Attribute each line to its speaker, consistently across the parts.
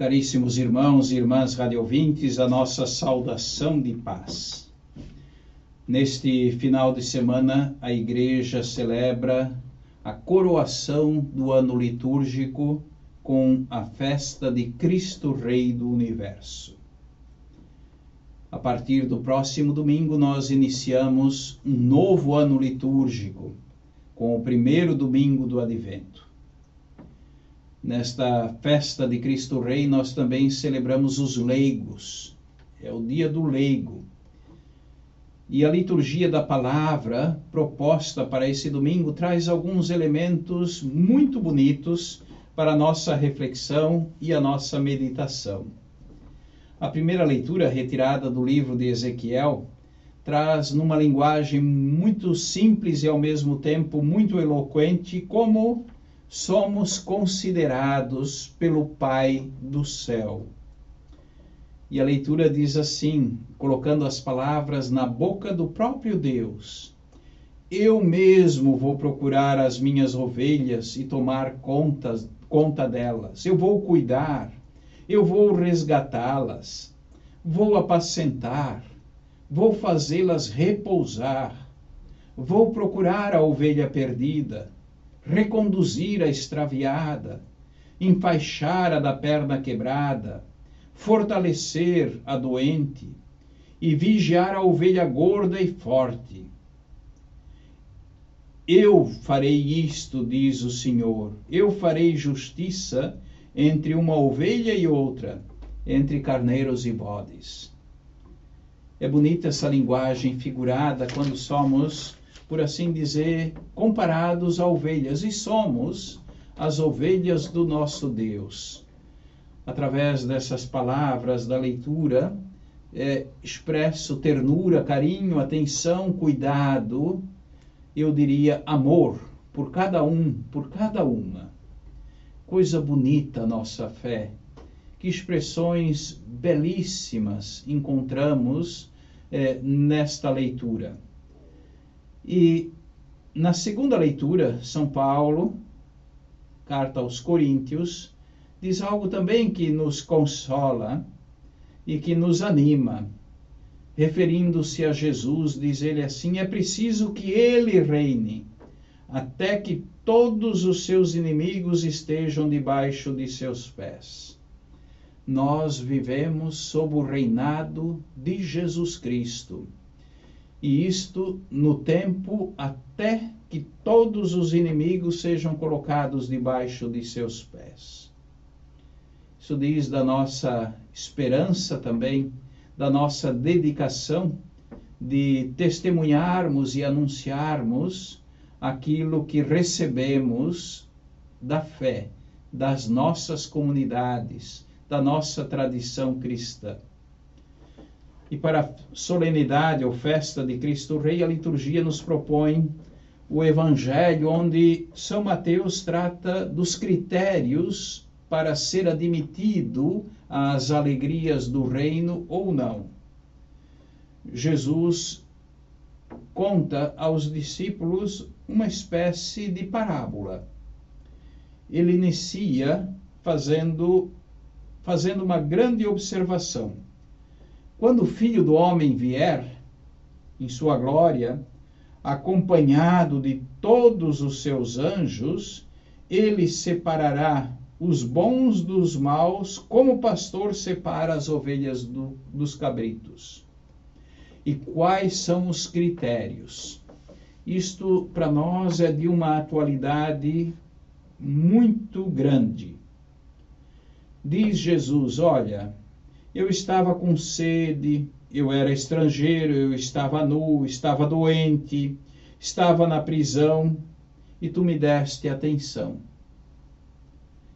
Speaker 1: Caríssimos irmãos e irmãs radiovintes, a nossa saudação de paz. Neste final de semana, a Igreja celebra a coroação do ano litúrgico com a festa de Cristo Rei do Universo. A partir do próximo domingo, nós iniciamos um novo ano litúrgico, com o primeiro domingo do Advento. Nesta festa de Cristo Rei, nós também celebramos os leigos. É o dia do leigo. E a liturgia da palavra proposta para esse domingo traz alguns elementos muito bonitos para a nossa reflexão e a nossa meditação. A primeira leitura, retirada do livro de Ezequiel, traz numa linguagem muito simples e ao mesmo tempo muito eloquente como somos considerados pelo Pai do céu. E a leitura diz assim, colocando as palavras na boca do próprio Deus: Eu mesmo vou procurar as minhas ovelhas e tomar conta, conta delas. Eu vou cuidar eu vou resgatá-las, vou apacentar, vou fazê-las repousar, vou procurar a ovelha perdida, reconduzir a extraviada, enfaixar a da perna quebrada, fortalecer a doente e vigiar a ovelha gorda e forte. Eu farei isto, diz o Senhor, eu farei justiça entre uma ovelha e outra, entre carneiros e bodes. É bonita essa linguagem figurada quando somos, por assim dizer, comparados a ovelhas, e somos as ovelhas do nosso Deus. Através dessas palavras da leitura, é, expresso ternura, carinho, atenção, cuidado, eu diria amor por cada um, por cada uma coisa bonita a nossa fé. Que expressões belíssimas encontramos é, nesta leitura. E na segunda leitura, São Paulo, carta aos Coríntios, diz algo também que nos consola e que nos anima. Referindo-se a Jesus, diz ele assim: é preciso que ele reine até que todos os seus inimigos estejam debaixo de seus pés. Nós vivemos sob o reinado de Jesus Cristo. E isto no tempo até que todos os inimigos sejam colocados debaixo de seus pés. Isso diz da nossa esperança também, da nossa dedicação de testemunharmos e anunciarmos aquilo que recebemos da fé, das nossas comunidades, da nossa tradição cristã. E para a solenidade ou festa de Cristo Rei, a liturgia nos propõe o Evangelho, onde São Mateus trata dos critérios para ser admitido às alegrias do reino ou não. Jesus conta aos discípulos uma espécie de parábola. Ele inicia fazendo fazendo uma grande observação. Quando o Filho do homem vier em sua glória, acompanhado de todos os seus anjos, ele separará os bons dos maus, como o pastor separa as ovelhas do, dos cabritos. E quais são os critérios? Isto para nós é de uma atualidade muito grande. Diz Jesus: Olha, eu estava com sede, eu era estrangeiro, eu estava nu, estava doente, estava na prisão e tu me deste atenção.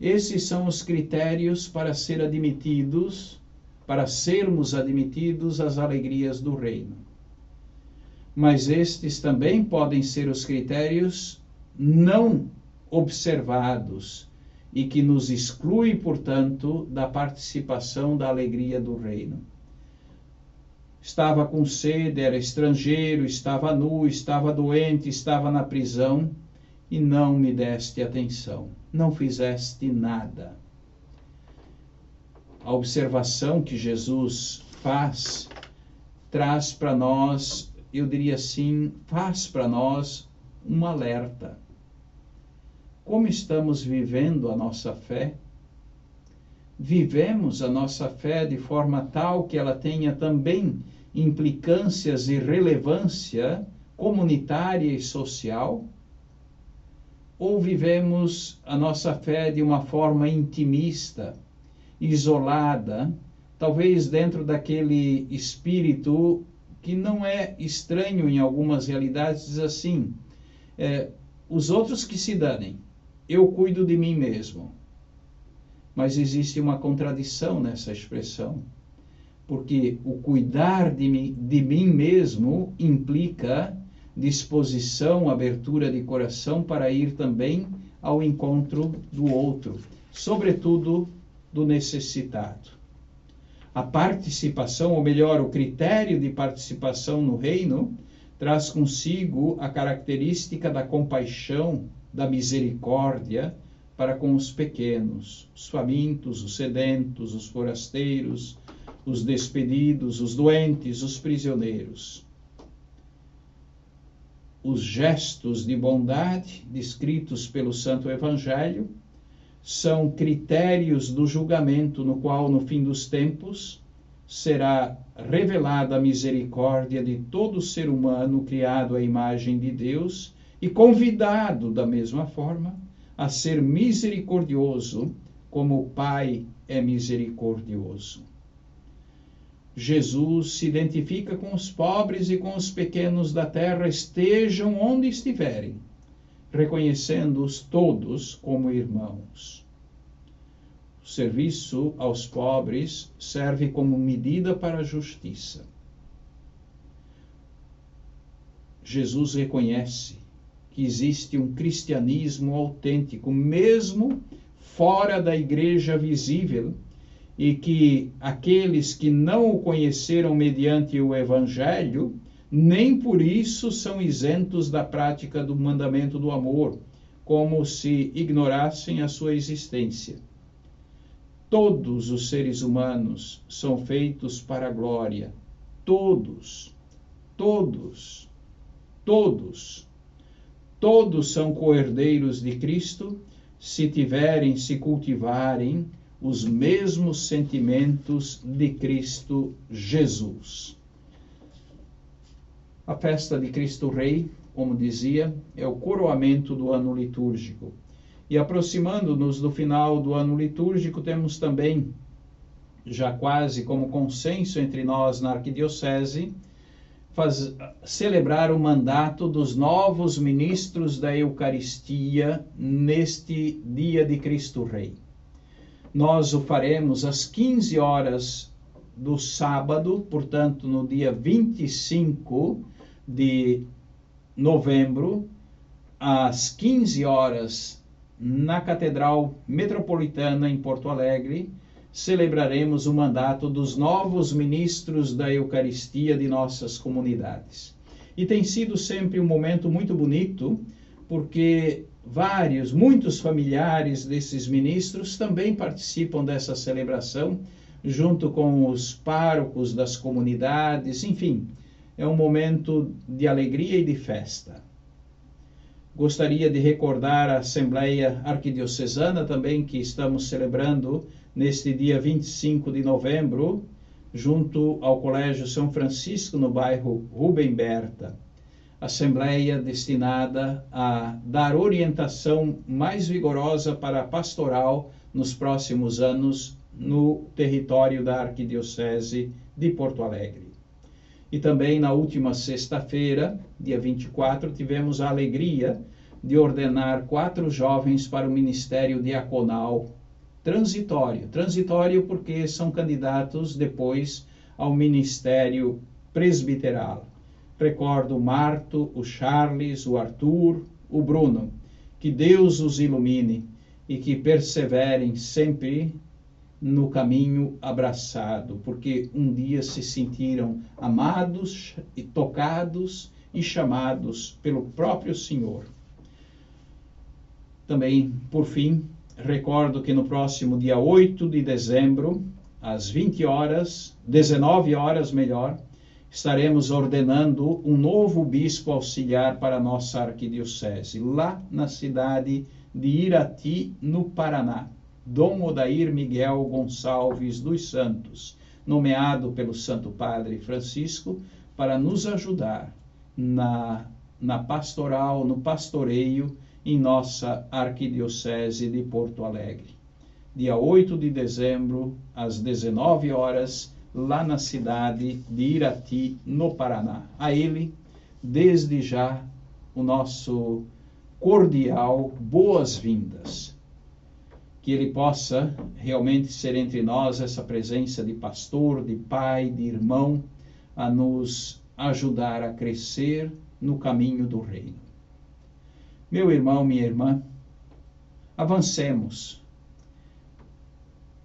Speaker 1: Esses são os critérios para ser admitidos, para sermos admitidos às alegrias do reino mas estes também podem ser os critérios não observados e que nos exclui, portanto, da participação da alegria do reino. Estava com sede, era estrangeiro, estava nu, estava doente, estava na prisão e não me deste atenção, não fizeste nada. a observação que Jesus faz traz para nós, eu diria assim, faz para nós um alerta. Como estamos vivendo a nossa fé? Vivemos a nossa fé de forma tal que ela tenha também implicâncias e relevância comunitária e social? Ou vivemos a nossa fé de uma forma intimista, isolada, talvez dentro daquele espírito que não é estranho em algumas realidades, diz assim: é, os outros que se danem, eu cuido de mim mesmo. Mas existe uma contradição nessa expressão, porque o cuidar de mim, de mim mesmo implica disposição, abertura de coração para ir também ao encontro do outro, sobretudo do necessitado. A participação, ou melhor, o critério de participação no reino, traz consigo a característica da compaixão, da misericórdia para com os pequenos, os famintos, os sedentos, os forasteiros, os despedidos, os doentes, os prisioneiros. Os gestos de bondade descritos pelo Santo Evangelho são critérios do julgamento no qual, no fim dos tempos, será revelada a misericórdia de todo ser humano criado à imagem de Deus e convidado, da mesma forma, a ser misericordioso, como o Pai é misericordioso. Jesus se identifica com os pobres e com os pequenos da terra, estejam onde estiverem reconhecendo-os todos como irmãos. O serviço aos pobres serve como medida para a justiça. Jesus reconhece que existe um cristianismo autêntico, mesmo fora da igreja visível, e que aqueles que não o conheceram mediante o evangelho nem por isso são isentos da prática do mandamento do amor, como se ignorassem a sua existência. Todos os seres humanos são feitos para a glória. Todos, todos, todos. Todos são coerdeiros de Cristo se tiverem, se cultivarem os mesmos sentimentos de Cristo Jesus. A festa de Cristo Rei, como dizia, é o coroamento do ano litúrgico. E aproximando-nos do final do ano litúrgico, temos também, já quase como consenso entre nós na arquidiocese, faz, celebrar o mandato dos novos ministros da Eucaristia neste dia de Cristo Rei. Nós o faremos às 15 horas do sábado, portanto, no dia 25 de novembro, às 15 horas, na Catedral Metropolitana em Porto Alegre, celebraremos o mandato dos novos ministros da Eucaristia de nossas comunidades. E tem sido sempre um momento muito bonito, porque vários, muitos familiares desses ministros também participam dessa celebração, junto com os párocos das comunidades, enfim, é um momento de alegria e de festa. Gostaria de recordar a Assembleia Arquidiocesana também, que estamos celebrando neste dia 25 de novembro, junto ao Colégio São Francisco, no bairro Rubem Berta. Assembleia destinada a dar orientação mais vigorosa para a pastoral nos próximos anos no território da Arquidiocese de Porto Alegre. E também na última sexta-feira, dia 24, tivemos a alegria de ordenar quatro jovens para o ministério diaconal transitório. Transitório porque são candidatos depois ao ministério presbiteral. Recordo o Marto, o Charles, o Arthur, o Bruno. Que Deus os ilumine e que perseverem sempre no caminho abraçado, porque um dia se sentiram amados e tocados e chamados pelo próprio Senhor. Também, por fim, recordo que no próximo dia 8 de dezembro às 20 horas, 19 horas melhor, estaremos ordenando um novo bispo auxiliar para a nossa arquidiocese, lá na cidade de Irati, no Paraná. Dom Odair Miguel Gonçalves dos Santos, nomeado pelo Santo Padre Francisco para nos ajudar na, na pastoral, no pastoreio em nossa arquidiocese de Porto Alegre. Dia 8 de dezembro, às 19 horas, lá na cidade de Irati, no Paraná. A ele, desde já, o nosso cordial boas-vindas. Que ele possa realmente ser entre nós essa presença de pastor, de pai, de irmão, a nos ajudar a crescer no caminho do reino. Meu irmão, minha irmã, avancemos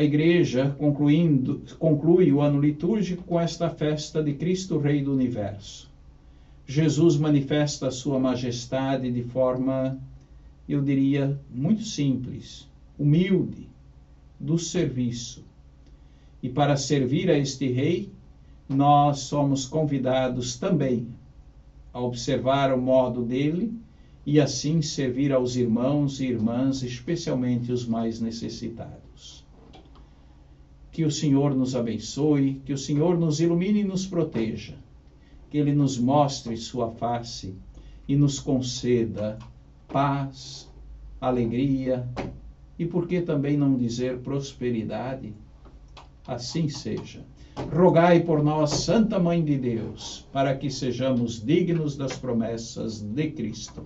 Speaker 1: a igreja, concluindo, conclui o ano litúrgico com esta festa de Cristo Rei do Universo. Jesus manifesta a sua majestade de forma, eu diria, muito simples, humilde, do serviço. E para servir a este Rei, nós somos convidados também a observar o modo dele e assim servir aos irmãos e irmãs, especialmente os mais necessitados. Que o Senhor nos abençoe, que o Senhor nos ilumine e nos proteja, que Ele nos mostre Sua face e nos conceda paz, alegria e, por que também não dizer, prosperidade? Assim seja. Rogai por nós, Santa Mãe de Deus, para que sejamos dignos das promessas de Cristo.